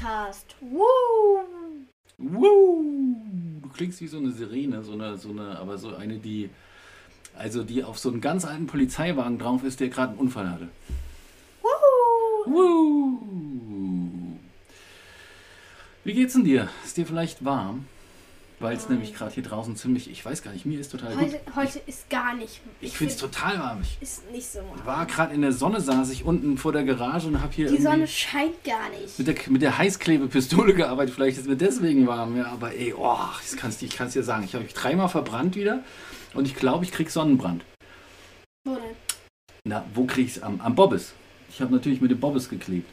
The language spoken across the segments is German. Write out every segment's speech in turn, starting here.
Podcast. Woo! Woo! Du klingst wie so eine Sirene, so eine, so eine, aber so eine, die, also die auf so einem ganz alten Polizeiwagen drauf ist, der gerade einen Unfall hatte. Woo! Woo! Wie geht's denn dir? Ist dir vielleicht warm? Weil es nämlich gerade hier draußen ziemlich, ich weiß gar nicht, mir ist total gut. Heute, heute ist gar nicht. Ich finde es total warm. Ich Ist nicht so warm. war gerade in der Sonne, saß ich unten vor der Garage und habe hier Die Sonne scheint gar nicht. mit der, mit der Heißklebepistole gearbeitet. Vielleicht ist mir deswegen warm, ja. Aber ey, oh, das kannst, ich kann es dir sagen. Ich habe mich dreimal verbrannt wieder und ich glaube, ich krieg Sonnenbrand. Wo denn? Na, wo krieg ich's? Am, am Bobbes. Ich habe natürlich mit dem Bobbes geklebt.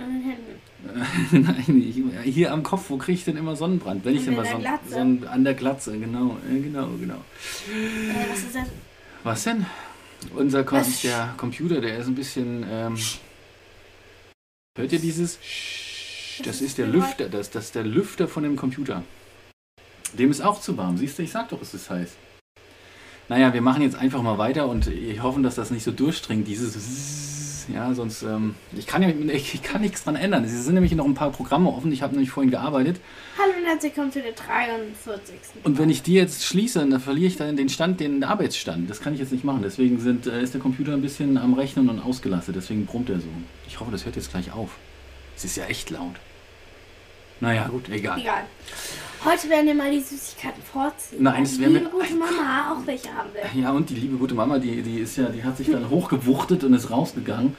An den Händen. Nein, ich, hier am Kopf, wo kriege ich denn immer Sonnenbrand? Wenn ich denn mal Glatze. Sonnen, an der Glatze, genau, äh, genau, genau. Äh, was ist das? Was denn? Unser Kom Was? der Computer, der ist ein bisschen. Ähm, hört ihr dieses? Das Das ist der Lüfter, das, das ist der Lüfter von dem Computer. Dem ist auch zu warm. Siehst du, ich sag doch, es ist heiß. Naja, wir machen jetzt einfach mal weiter und ich hoffe, dass das nicht so durchdringt, dieses. Ja, sonst. Ähm, ich, kann ja, ich, ich kann nichts dran ändern. Es sind nämlich noch ein paar Programme offen. Ich habe nämlich vorhin gearbeitet. Hallo und herzlich willkommen zu der 43. Und wenn ich die jetzt schließe, dann verliere ich dann den Stand, den Arbeitsstand. Das kann ich jetzt nicht machen. Deswegen sind, äh, ist der Computer ein bisschen am Rechnen und ausgelastet. Deswegen brummt er so. Ich hoffe, das hört jetzt gleich auf. Es ist ja echt laut. Naja, gut, egal. Egal. Heute werden wir mal die Süßigkeiten vorziehen. Nein, das werden wir- liebe gute Mama auch welche haben will. Ja, und die liebe gute Mama, die, die ist ja, die hat sich dann hochgewuchtet und ist rausgegangen.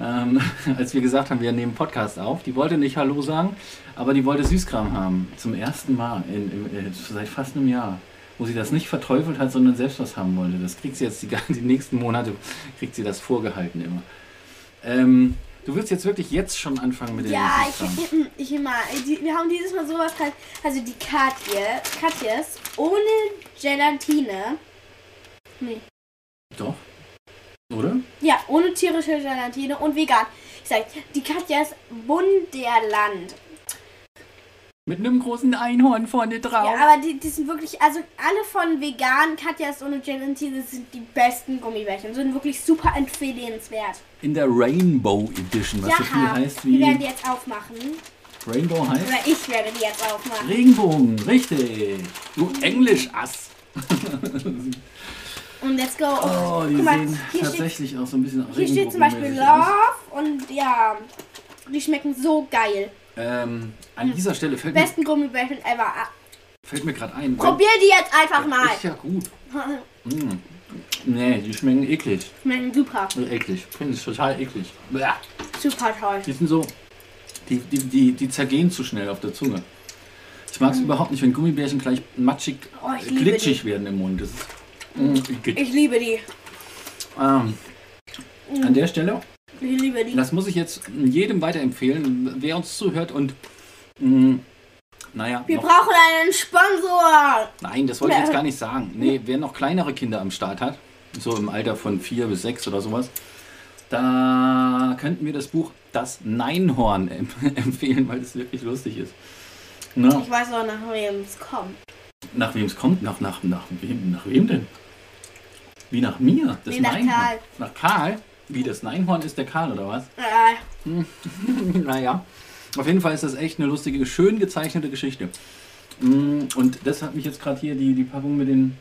Ähm, als wir gesagt haben, wir nehmen Podcast auf. Die wollte nicht Hallo sagen, aber die wollte Süßkram haben. Zum ersten Mal in, in, äh, seit fast einem Jahr. Wo sie das nicht verteufelt hat, sondern selbst was haben wollte. Das kriegt sie jetzt die, die nächsten Monate, kriegt sie das vorgehalten immer. Ähm, du willst jetzt wirklich jetzt schon anfangen mit dem Ja, ich, ich immer. Die, wir haben dieses Mal sowas halt. Also die Katje, Katjes ohne Gelatine. Nee. Doch. Oder? Ja, ohne tierische Gelatine und vegan. Ich sag, die Katjas Wunderland. Mit einem großen Einhorn vorne drauf. Ja, aber die, die sind wirklich, also alle von vegan Katjas ohne Gelatine sind die besten Gummibärchen. Sind wirklich super empfehlenswert. In der Rainbow Edition, was ja, so viel heißt wie wir werden die jetzt aufmachen. Rainbow heißt. Oder ich werde die jetzt aufmachen. Regenbogen, richtig. Du Englisch-Ass. Und let's go. Oh, die mal, sehen hier steht, tatsächlich auch so ein bisschen hier steht zum Beispiel regenbogenmäßig aus. Love und ja, die schmecken so geil. Ähm, an dieser Stelle fällt mir, Besten Gummibärchen ever. Ah, fällt mir gerade ein. Probier die jetzt einfach mal. Ist ja gut. Mm. Nee, die schmecken eklig. Schmecken super. Eklig. Ich finde es total eklig. Bäh. Super toll. Die sind so. Die, die, die, die zergehen zu schnell auf der Zunge. Ich mag es überhaupt nicht, wenn Gummibärchen gleich matschig, Oh, ich äh, glitschig werden im Mund. Das ist. Mm, eklig. Ich liebe die. Ähm, an der Stelle Ich liebe die. Das muss ich jetzt jedem weiterempfehlen, wer uns zuhört und mh, naja, Wir noch, brauchen einen Sponsor. nein, das wollte ich jetzt gar nicht sagen. Nee, wer noch kleinere Kinder am Start hat, so im Alter von vier bis sechs oder sowas, da könnten wir das Buch Das Neinhorn em- empfehlen, weil es wirklich lustig ist. Na, Ich weiß auch, nach wem es kommt. nach wem es kommt? Nach, nach, nach, wem, nach wem denn? Wie nach mir? Das Nee, nach Neinhorn. Karl. Nach Karl? Wie das Neinhorn ist der Karl oder was? Äh, naja, auf jeden Fall ist das echt eine lustige, schön gezeichnete Geschichte. Mm, Und das hat mich jetzt gerade hier, die, die Packung mit, den,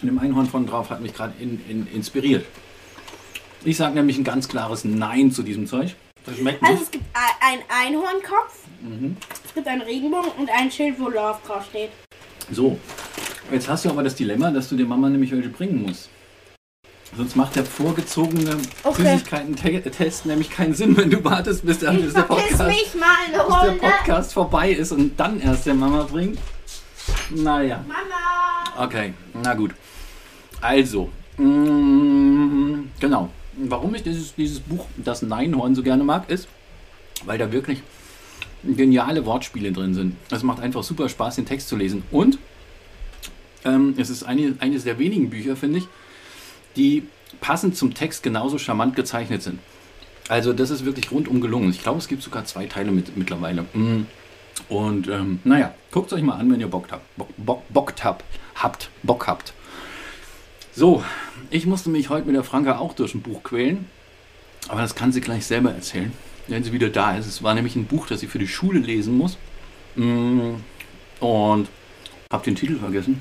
mit dem Einhorn von drauf, hat mich gerade in, in, inspiriert. Ich sage nämlich ein ganz klares Nein zu diesem Zeug. Das schmeckt also nicht. es gibt ein- einen Einhornkopf, Mhm. es gibt einen Regenbogen und ein Schild, wo Love draufsteht. So, jetzt hast du aber das Dilemma, dass du der Mama nämlich welche bringen musst. Sonst macht der vorgezogene Okay. Süßigkeiten-Test nämlich keinen Sinn, wenn du wartest, bis der, bis der Podcast bis der. Podcast vorbei ist und dann erst der Mama bringt. Naja, Mama. okay, na gut. Also, mm, genau. Warum ich dieses, dieses Buch, das Neinhorn, so gerne mag, ist, weil da wirklich geniale Wortspiele drin sind. Es macht einfach super Spaß, den Text zu lesen. Und ähm, es ist eine, eines der wenigen Bücher, finde ich, die passend zum Text genauso charmant gezeichnet sind. Also das ist wirklich rundum gelungen. Ich glaube, es gibt sogar zwei Teile mit, mittlerweile. Mm. Und ähm, naja, guckt es euch mal an, wenn ihr Bock habt. Bock, Bock, Bock habt, habt, Bock habt. So, ich musste mich heute mit der Franka auch durch ein Buch quälen. Aber das kann sie gleich selber erzählen. wenn sie wieder da ist. Es war nämlich ein Buch, das sie für die Schule lesen muss. Mm, Und habe den Titel vergessen.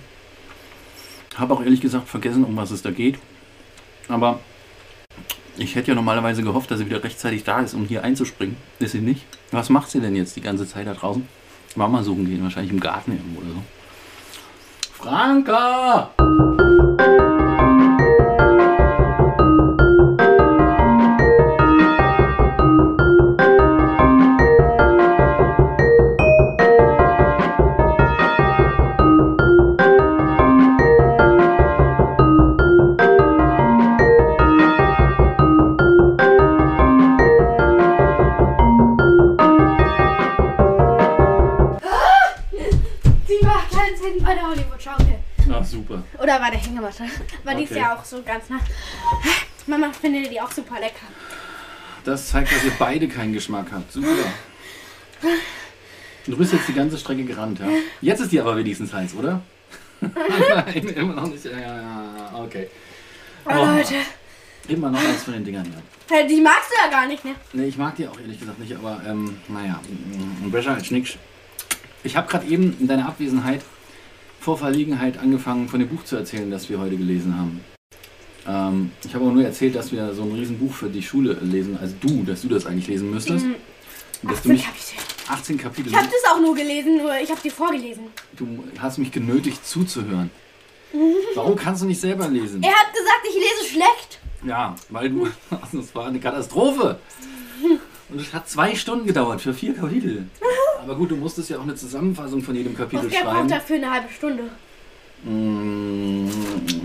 Habe auch ehrlich gesagt vergessen, um was es da geht. Aber ich hätte ja normalerweise gehofft, dass sie wieder rechtzeitig da ist, um hier einzuspringen. Ist sie nicht. Was macht sie denn jetzt die ganze Zeit da draußen? Mama suchen gehen, wahrscheinlich im Garten irgendwo oder so. Franka! Bei der Hollywood-Schaukel. Ach super. Oder bei der Hängematte. Aber die ist Okay. ja auch so ganz nah. Mama findet die auch super lecker. Das zeigt, dass ihr beide keinen Geschmack habt. Super. Du bist jetzt die ganze Strecke gerannt, ja? Jetzt ist die aber wenigstens heiß, oder? Nein, immer noch nicht. Ja, ja, ja, okay. Oh, Oh. Leute. Immer noch eins von den Dingern, ja. Die magst du ja gar nicht, ne? Nee, ich mag die auch ehrlich gesagt nicht, aber ähm, naja, mm, besser als nix. Ich habe gerade eben in deiner Abwesenheit vor Verlegenheit angefangen, von dem Buch zu erzählen, das wir heute gelesen haben. Ähm, ich habe aber nur erzählt, dass wir so ein Riesenbuch für die Schule lesen, also du, dass du das eigentlich lesen müsstest. Mhm. Und dass du 18 mich Kapitel. 18 Kapitel. Ich habe das auch nur gelesen, nur ich habe die vorgelesen. Du hast mich genötigt zuzuhören. Warum kannst du nicht selber lesen? Er hat gesagt, ich lese schlecht. Ja, weil du. Das war eine Katastrophe. Und es hat zwei Stunden gedauert für vier Kapitel. Aber gut, du musstest ja auch eine Zusammenfassung von jedem Kapitel Oscar schreiben. braucht dafür eine halbe Stunde. Mm,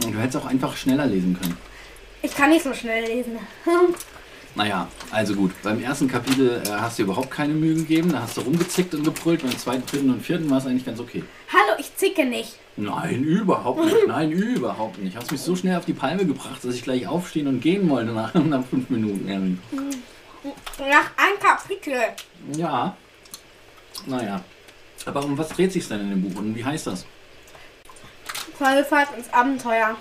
Du hättest auch einfach schneller lesen können. Ich kann nicht so schnell lesen. Naja, also gut. Beim ersten Kapitel äh, hast du überhaupt keine Mühe gegeben. Da hast du rumgezickt und gebrüllt. Beim zweiten, dritten und vierten war es eigentlich ganz okay. Hallo, ich zicke nicht. Nein, überhaupt nicht. Nein, überhaupt nicht. Hast mich so schnell auf die Palme gebracht, dass ich gleich aufstehen und gehen wollte nach, nach fünf Minuten. Erin. Nach einem Kapitel. Ja. Naja. Aber um was dreht sich denn in dem Buch und wie heißt das? Vollfahrt ins Abenteuer.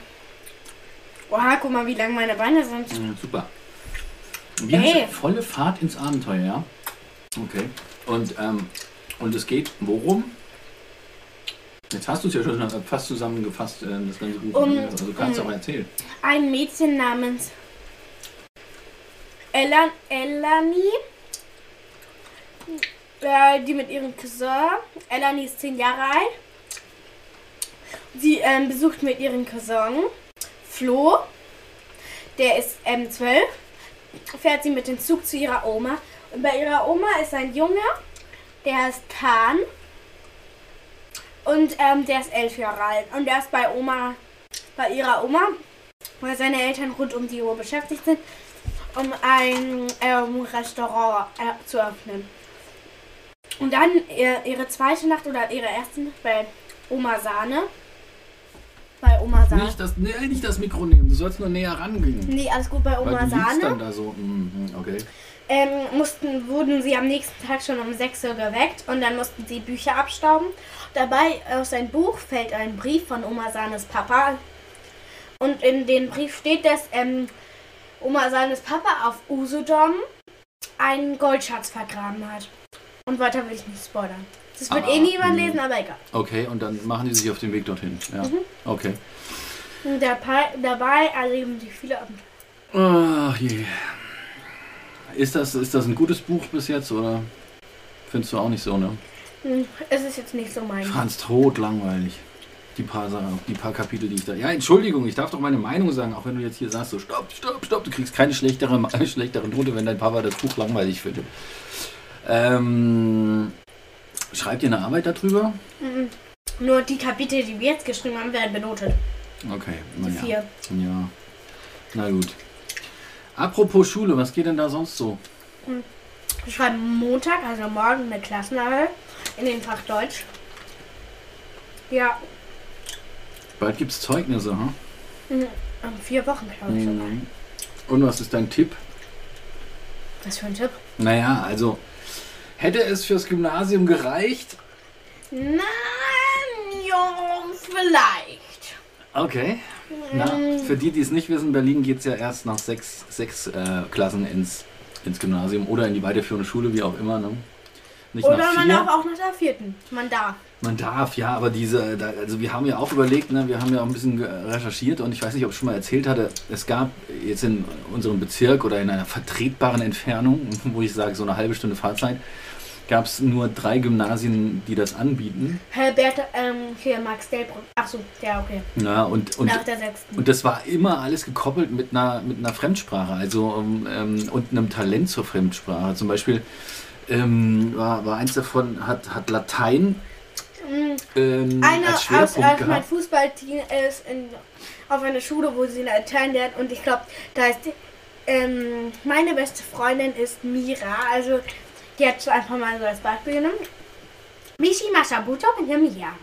Oha, guck mal, wie lang meine Beine sind. Hm, super. Wie heißt das? Volle Fahrt ins Abenteuer, ja? Okay. Und, ähm, und es geht worum? Jetzt hast du es ja schon fast zusammengefasst, äh, das ganze Buch. Um- also du kannst um- auch erzählen. Ein Mädchen namens Elan Elani, äh, die mit ihrem Cousin, Elani ist zehn Jahre alt, sie ähm, besucht mit ihrem Cousin Flo, der ist ähm, zwölf, fährt sie mit dem Zug zu ihrer Oma. Und bei ihrer Oma ist ein Junge, der ist Kahn. Und ähm, der ist elf Jahre alt. Und der ist bei Oma, bei ihrer Oma, weil seine Eltern rund um die Uhr beschäftigt sind, um ein ähm, Restaurant äh, zu öffnen. Und dann ihr, ihre zweite Nacht oder ihre erste Nacht bei Oma Sahne. Bei Oma Sahne. Nicht das, nee, nicht das Mikro nehmen, du sollst nur näher rangehen. Nee, alles gut bei Weil Oma du liegst dann Sahne. da so. Mhm, okay. Ähm, mussten, wurden sie am nächsten Tag schon um 6 Uhr geweckt und dann mussten sie Bücher abstauben. Dabei aus ein Buch fällt ein Brief von Oma Sahnes Papa. Und in dem Brief steht, dass ähm, Oma Sahnes Papa auf Usedom einen Goldschatz vergraben hat. Und weiter will ich nicht spoilern. Das wird Ah, eh niemand mh. lesen, aber egal. Okay, und dann machen die sich auf den Weg dorthin. Ja. Mhm. Okay. Und dabei, dabei erleben sie viele Abenteuer. Ach je. Ist das, ist das ein gutes Buch bis jetzt oder findest du auch nicht so, ne? Hm, Es ist jetzt nicht so mein. Fand's tot langweilig. Die paar, Sachen, die paar Kapitel, die ich da. Ja, Entschuldigung, ich darf doch meine Meinung sagen, auch wenn du jetzt hier sagst, so stopp, stopp, stopp, du kriegst keine schlechtere, schlechtere Note, wenn dein Papa das Buch langweilig findet. Ähm, schreibt ihr eine Arbeit darüber? Mhm. Nur die Kapitel, die wir jetzt geschrieben haben, werden benotet. Okay, Die naja. vier. Ja. Na gut. Apropos Schule, was geht denn da sonst so? Wir schreiben Montag, also morgen, eine Klassenarbeit in den Fach Deutsch. Ja, Bald gibt's Zeugnisse, hm? in in vier Wochen, glaube ich. Mhm. Und was ist dein Tipp? Was für ein Tipp? Naja, also hätte es fürs Gymnasium gereicht? Nein, ja, vielleicht. Okay. Na, Mm, für die, die es nicht wissen, Berlin geht es ja erst nach sechs, sechs äh, Klassen ins ins Gymnasium oder in die weiterführende Schule, wie auch immer. Ne? Nicht Oder nach man darf auch nach der vierten. Man darf. Man darf, ja, aber diese, also wir haben ja auch überlegt, ne, wir haben ja auch ein bisschen recherchiert und ich weiß nicht, ob ich schon mal erzählt hatte, es gab jetzt in unserem Bezirk oder in einer vertretbaren Entfernung, wo ich sage, so eine halbe Stunde Fahrzeit, gab es nur drei Gymnasien, die das anbieten. Herbert, ähm, hier Max Delbrück. Ach so, ja, okay. Ja, und, und, nach der sechsten. und das war immer alles gekoppelt mit einer, mit einer Fremdsprache, also ähm, und einem Talent zur Fremdsprache. Zum Beispiel ähm, war, war eins davon, hat, hat Latein Mm, ähm, Eine als aus, aus mein gehabt. Fußballteam ist in, auf einer Schule, wo sie Latein lernt und ich glaube, da ist die, ähm, meine beste Freundin ist Mira, also die hat einfach mal so als Beispiel genommen. Mishi Masabuto mit der Mira.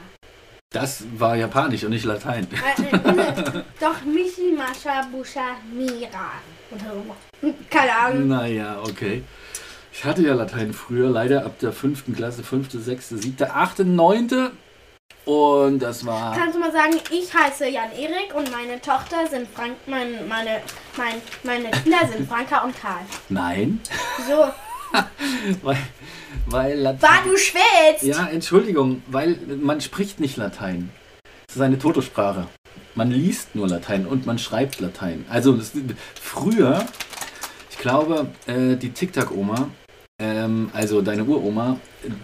Das war Japanisch und nicht Latein. Äh, äh, Doch Mishi Masabusha Mira. Keine Ahnung. Naja, okay. Ich hatte ja Latein früher, leider ab der fünften Klasse, fünfte, sechste, siebte, achte, neunte. Und das war. Kannst du mal sagen, ich heiße Jan Erik und meine Tochter sind Frank, mein, meine, mein, meine Kinder sind Franka und Karl. Nein, So, weil, weil Latein. war du schwitzt! Ja, Entschuldigung, weil man spricht nicht Latein. Das ist eine Totosprache. Man liest nur Latein und man schreibt Latein. Also das, früher, ich glaube, äh, die Tic-Tac-Oma, ähm, also deine Uroma,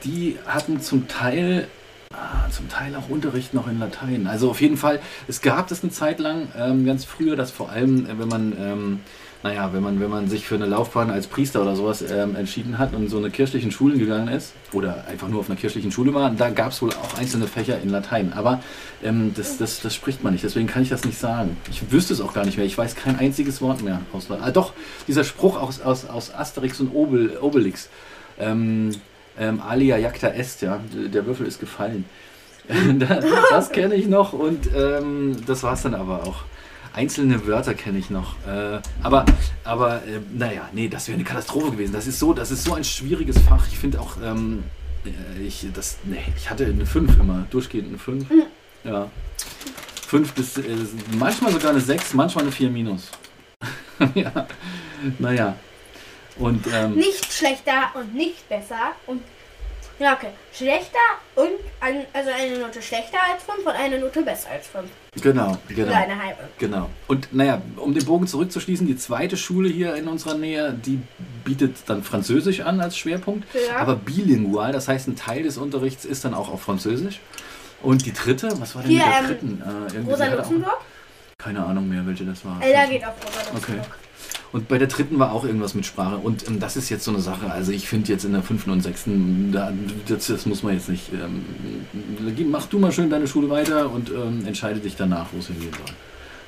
die hatten zum Teil, ah, zum Teil auch Unterricht noch in Latein. Also auf jeden Fall, es gab das eine Zeit lang, ähm, ganz früher, dass vor allem, äh, wenn man ähm, naja, wenn man, wenn man sich für eine Laufbahn als Priester oder sowas ähm, entschieden hat und so eine kirchlichen Schulen gegangen ist oder einfach nur auf einer kirchlichen Schule war, da gab es wohl auch einzelne Fächer in Latein. Aber ähm, das, das, das spricht man nicht, deswegen kann ich das nicht sagen. Ich wüsste es auch gar nicht mehr. Ich weiß kein einziges Wort mehr. Aus, ah, doch, dieser Spruch aus, aus, aus Asterix und Obel, Obelix. Ähm, ähm, alia jacta est, ja, der Würfel ist gefallen. das das kenne ich noch und ähm, das war es dann aber auch. Einzelne Wörter kenne ich noch. Äh, aber, aber äh, naja, nee, das wäre eine Katastrophe gewesen. Das ist so, das ist so ein schwieriges Fach. Ich finde auch, ähm, äh, ich, das, nee, ich hatte eine 5 immer, durchgehend eine 5. Ja. 5 bis, äh, manchmal sogar eine 6, manchmal eine 4 minus. ja, naja. Und, ähm, Nicht schlechter und nicht besser und ja, okay. Schlechter und ein, also eine Note schlechter als 5 und eine Note besser als 5. genau, genau. Oder eine halbe. Genau. Und naja, um den Bogen zurückzuschließen, die zweite Schule hier in unserer Nähe, die bietet dann Französisch an als Schwerpunkt, Ja. aber bilingual, das heißt, ein Teil des Unterrichts ist dann auch auf Französisch. Und die dritte, was war denn Hier, mit der ähm, dritten? Äh, Rosa Luxemburg? Keine Ahnung mehr, welche das war. Ella geht auf Rosa Luxemburg. Und bei der dritten war auch irgendwas mit Sprache. Und ähm, das ist jetzt so eine Sache. Also ich finde jetzt in der fünften und sechsten, da, das, das muss man jetzt nicht. Ähm, mach du mal schön deine Schule weiter und ähm, entscheide dich danach, wo es hingehen soll.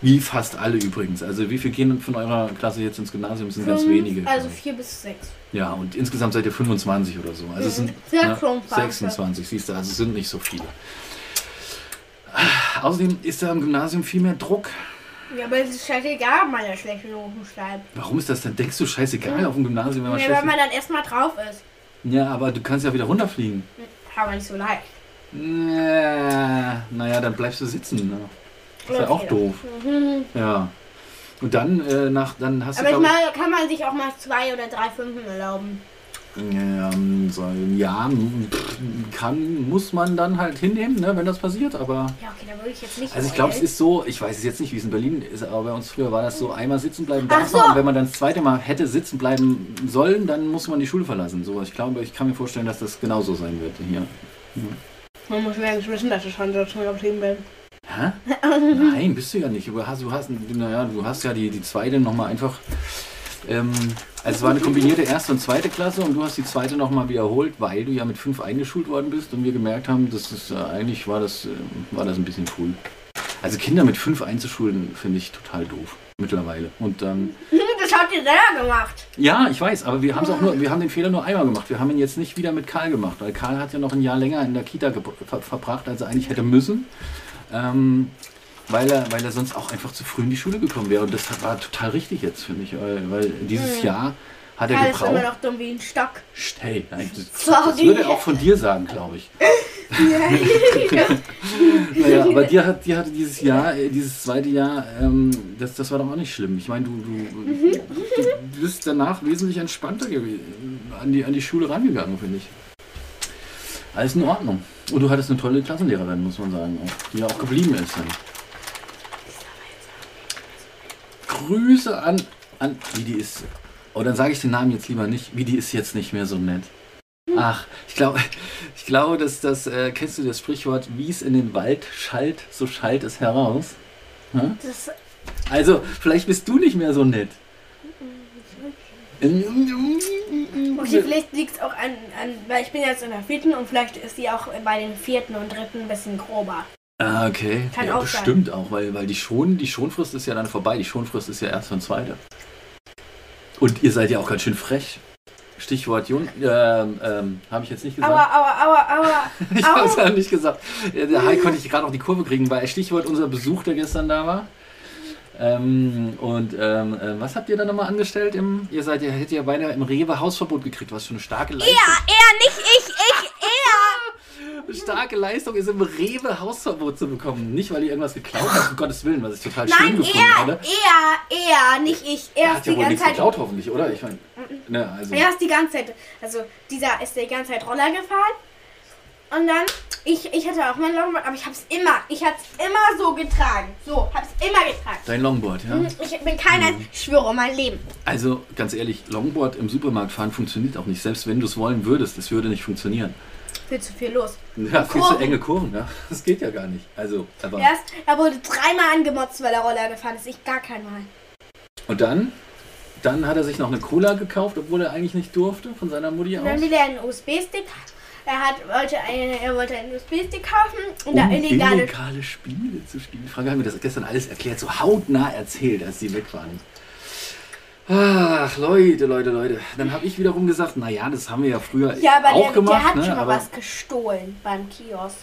Wie fast alle übrigens. Also wie viele gehen von eurer Klasse jetzt ins Gymnasium? Es sind ganz Fünf, wenige. Also 4 bis 6. ja, und insgesamt seid ihr 25 oder so. Also es sind Sehr ne, klumphaft. 26, siehst du, also es sind nicht so viele. Außerdem ist da im Gymnasium viel mehr Druck. Ja, aber es ist scheißegal, ob man ja schlechte Noten schreibt. Warum ist das denn? Denkst du scheißegal auf dem Gymnasium, wenn man Ja, schlecht wenn man dann erstmal drauf ist. Ja, aber du kannst ja wieder runterfliegen. Aber nicht so leicht. Ja, naja, dann bleibst du sitzen. Ne? Ist ja auch doof. Mhm. Ja. Und dann, äh, nach, dann hast Aber du, ich glaub meine, kann man sich auch mal zwei oder drei Fünfen erlauben. Ähm, so, ja, kann, muss man dann halt hinnehmen, ne, wenn das passiert, aber... Ja, okay, da würde ich jetzt nicht Also ich glaube, es ist so, ich weiß es jetzt nicht, wie es in Berlin ist, aber bei uns früher war das so, einmal sitzen bleiben darf so. man und wenn man dann das zweite Mal hätte sitzen bleiben sollen, dann muss man die Schule verlassen. So, ich glaube, ich kann mir vorstellen, dass das genauso sein wird hier. Man muss wenigstens wissen, dass ich schon so schon geblieben bin. Hä? Nein, bist du ja nicht. Du hast, du hast, naja, du hast ja die, die zweite nochmal einfach. Ähm, also es war eine kombinierte erste und zweite Klasse und du hast die zweite nochmal wiederholt, weil du ja mit fünf eingeschult worden bist und wir gemerkt haben, dass es äh, eigentlich war das, äh, war das ein bisschen cool. Also Kinder mit fünf einzuschulen finde ich total doof mittlerweile. Und ähm, Das habt ihr selber gemacht. ja, ich weiß, aber wir haben es auch nur, wir haben den Fehler nur einmal gemacht. Wir haben ihn jetzt nicht wieder mit Karl gemacht, weil Karl hat ja noch ein Jahr länger in der Kita ver verbracht, als er eigentlich hätte müssen. Ähm, weil er, weil er sonst auch einfach zu früh in die Schule gekommen wäre. Und das war total richtig jetzt, finde ich. Weil, dieses Jahr Hat er Karl ist immer gebraucht? noch dumm wie ein Stock. Hey, nein, das, das würde er auch von dir sagen, glaube ich. Naja, aber dir, hat, dir hatte dieses Jahr, äh, dieses zweite Jahr, ähm, das, das war doch auch nicht schlimm. Ich meine, du, du, du bist danach wesentlich entspannter an die, an die Schule rangegangen, finde ich. Alles in Ordnung. Und du hattest eine tolle Klassenlehrerin, muss man sagen, auch, die ja auch geblieben ist. Dann. Grüße an, an, wie die ist. Oh, dann sage ich den Namen jetzt lieber nicht. Wie die ist jetzt nicht mehr so nett. Ach, ich glaube, ich glaube, dass das, äh, kennst du das Sprichwort, wie es in den Wald schallt, so schallt es heraus. Hm? Also, vielleicht bist du nicht mehr so nett. okay, vielleicht liegt es auch an, an, weil ich bin jetzt in der vierten und vielleicht ist sie auch bei den vierten und dritten ein bisschen grober. Ah, okay. Kann ja, auch sein. bestimmt auch, weil, weil die, Schon, die Schonfrist ist ja dann vorbei. Die Schonfrist ist ja erst von zweite. Und ihr seid ja auch ganz schön frech. Stichwort Jon, ähm, ähm, habe ich jetzt nicht gesagt. Aua, aua, aua, aua. Ich habe es ja nicht gesagt. Der Hai konnte ich gerade noch die Kurve kriegen, weil Stichwort unser Besuch, der gestern da war. Ähm, und ähm, äh, was habt ihr da nochmal angestellt? Im, ihr seid ja, hättet ja beinahe im Rewe Hausverbot gekriegt, was für eine starke Leistung. Ja, er, nicht ich, ich, er. Eine starke Leistung ist im Rewe Hausverbot zu bekommen. Nicht, weil ihr irgendwas geklaut habt, um Gottes Willen, was ich total schön Nein, gefunden er, hatte. er, er, nicht ich. Er Er hat ja die wohl ganze nichts Zeit. geklaut, hoffentlich, oder? Ich meine, ne, also. Er ist die ganze Zeit, also dieser ist die ganze Zeit Roller gefahren. Und dann, ich, ich hatte auch mein Longboard, aber ich hab's immer, ich hab's immer so getragen. So, hab's immer getragen. Dein Longboard, ja? Ich bin keiner, Mhm. ich schwöre um mein Leben. Also, ganz ehrlich, Longboard im Supermarkt fahren funktioniert auch nicht. Selbst wenn du es wollen würdest, es würde nicht funktionieren. Viel zu viel los. Ja, viel zu Kurven. enge Kurven, ja. Das geht ja gar nicht. Also, aber. Erst, er wurde dreimal angemotzt, weil er Roller gefahren ist. Ich gar kein Mal. Und dann? Dann hat er sich noch eine Cola gekauft, obwohl er eigentlich nicht durfte, von seiner Mutti Und aus. dann will er einen USB-Stick. Er hat, wollte eine, er wollte einen USB-Stick kaufen und Um da illegale. illegale Spiele zu spielen. Frank hat mir das gestern alles erklärt, so hautnah erzählt, als sie weg waren. Ach, Leute, Leute, Leute. Dann habe ich wiederum gesagt, naja, das haben wir ja früher Ja, aber auch der, gemacht. der hat ne? schon mal aber, was gestohlen beim Kiosk.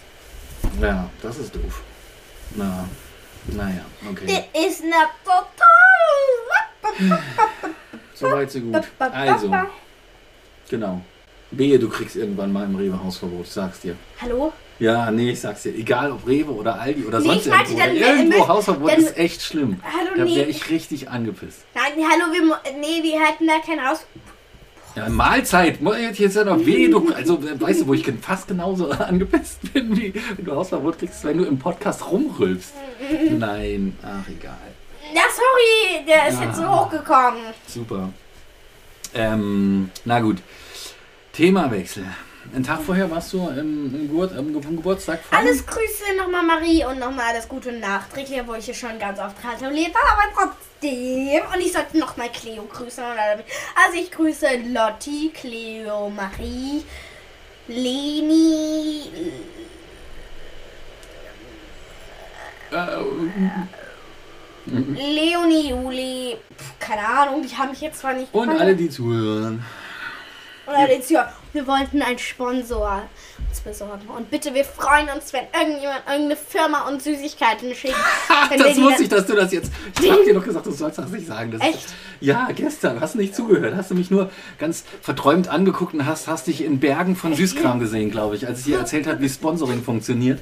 Ja, das ist doof. Na, naja, okay. Der ist eine total. Soweit so gut. Also, genau. Wehe, du kriegst irgendwann mal im Rewe Hausverbot, ich sag's dir. Hallo? Ja, nee, ich sag's dir. Egal ob Rewe oder Aldi oder Nee, sonst ich meinte irgendwo. dann, wenn- irgendwo Hausverbot wenn- ist echt schlimm. Hallo, Da nee. wäre ich richtig angepisst. Nein, hallo, wir, nee, wir hätten da kein Haus. Ja, Mahlzeit. Muss ich Jetzt ja noch weh, du. Also, weißt du, wo ich fast genauso angepisst bin, wie wenn du Hausverbot kriegst, wenn du im Podcast rumrülpst. Nein, ach, egal. Ja, sorry, der ist Ja. jetzt so hochgekommen. Super. Ähm, na gut. Themawechsel. Einen Tag vorher warst du im, im, Geburt, im Ge- Geburtstag von... Alles Grüße nochmal Marie und nochmal alles Gute nachträglich, wo ich hier schon ganz oft gratuliert habe, aber trotzdem. Und ich sollte nochmal Cleo grüßen. Also ich grüße Lotti, Cleo, Marie, Leni, Äh, Leonie, Juli, keine Ahnung, die haben mich jetzt zwar nicht und gefragt. alle, die zuhören. Und dann jetzt, ja, wir wollten einen Sponsor uns besorgen. Und bitte, wir freuen uns, wenn irgendjemand, irgendeine Firma uns Süßigkeiten schickt. Das die wusste ich, dass du das jetzt... Ich hab dir doch gesagt, du sollst das nicht sagen. Das Echt? Ja, gestern. Hast du nicht zugehört. Hast du mich nur ganz verträumt angeguckt und hast, hast dich in Bergen von Süßkram gesehen, glaube ich, als ich dir erzählt habe, wie Sponsoring funktioniert.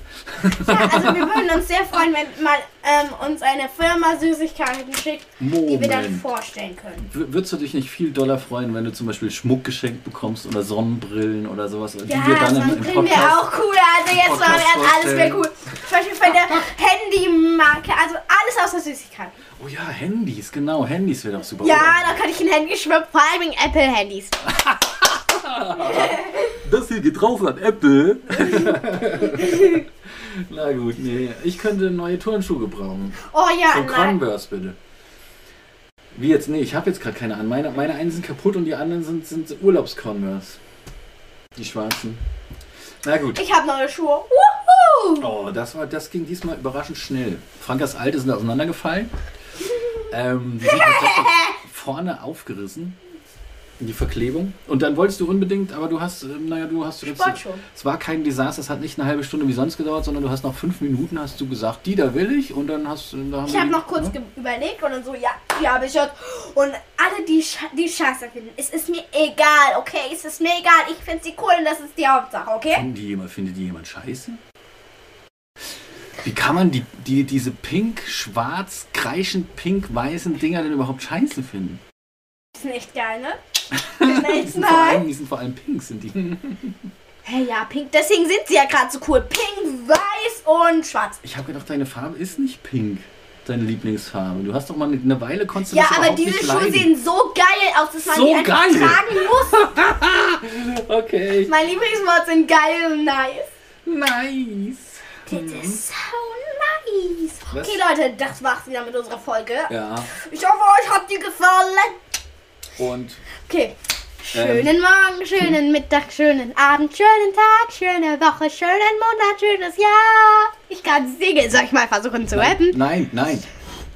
Ja, also wir würden uns sehr freuen, wenn mal ähm, uns eine Firma Süßigkeiten schickt, die wir dann Moment. vorstellen können. W- Würdest du dich nicht viel doller freuen, wenn du zum Beispiel Schmuck geschenkt bekommst oder Sonnenbrillen oder sowas, die Ja, wir dann im, im bringen Podcast... auch cool. Also jetzt ernst, alles wäre vorstellen. cool. Zum Beispiel von der Handymarke, also alles außer Süßigkeiten. Oh ja, Handys, genau, Handys wäre doch super. Ja, oder? da kann ich ein Handy schwimmen, vor allem Apple-Handys. Das hier geht drauf an Apple. Na gut, nee. Ich könnte neue Turnschuhe gebrauchen. Oh ja, nein. Converse bitte. Wie jetzt? Nee, ich habe jetzt gerade keine an. Meine, meine einen sind kaputt und die anderen sind, sind Urlaubs-Converse. Die schwarzen. Na gut. Ich habe neue Schuhe. Wuhu! Oh, das, war, das ging diesmal überraschend schnell. Frankas alte sind auseinandergefallen. ähm, die sind vorne aufgerissen. Die Verklebung. Und dann wolltest du unbedingt, aber du hast, äh, naja, du hast jetzt, Sportschuhe. es war kein Desaster, es hat nicht eine halbe Stunde wie sonst gedauert, sondern du hast nach fünf Minuten hast du gesagt, die da will ich und dann hast du. Da Ich habe noch kurz ge- überlegt und dann so, ja, die habe ich jetzt. Und alle, die, Sch die Scheiße finden, es ist mir egal, okay? Es ist mir egal. Ich finde sie cool und das ist die Hauptsache, okay? Finden die jemand, findet die jemand scheiße? Wie kann man die, die, diese pink, schwarz, kreischend pink, weißen Dinger denn überhaupt scheiße finden? Ist nicht geil, ne? Die sind, vor allem, die sind vor allem pink, sind die. Hey, ja, pink. Deswegen sind sie ja gerade so cool. Pink, weiß und schwarz. Ich habe gedacht, deine Farbe ist nicht pink. Deine Lieblingsfarbe. Du hast doch mal eine Weile konntest du Ja, das aber diese nicht Schuhe leiden. sehen so geil aus, dass man So die einfach geil. tragen muss. Okay. Mein Lieblingswort sind geil und nice. Nice. Das ist so nice. Was? Okay, Leute, das war's wieder mit unserer Folge. Ja. Ich hoffe, euch hat die gefallen. Und Okay. Schönen Morgen, schönen Mittag, schönen Abend, schönen Tag, schöne Woche, schönen Monat, schönes Jahr. Ich kann singen. Soll ich mal versuchen zu rappen? nein, nein.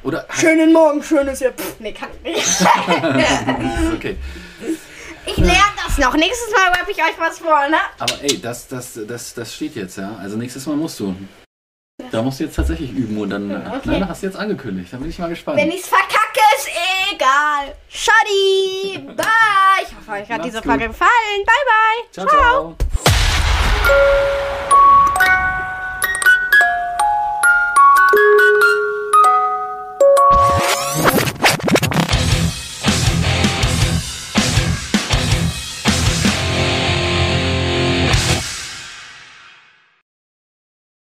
Oder Schönen Morgen, schönes Jahr. Pff, nee, kann ich nicht. okay. Ich lerne das noch. Nächstes Mal rappe ich euch was vor, ne? Aber ey, das, das, das, das steht jetzt, ja. Also nächstes Mal musst du. Da musst du jetzt tatsächlich üben und dann. Okay. Nein, hast du jetzt angekündigt. Da bin ich mal gespannt. Wenn ich's verkacke, ist Egal. Schadi. Bye. Ich hoffe, euch hat Macht's diese Folge gefallen. Bye, bye. ciao. ciao. ciao.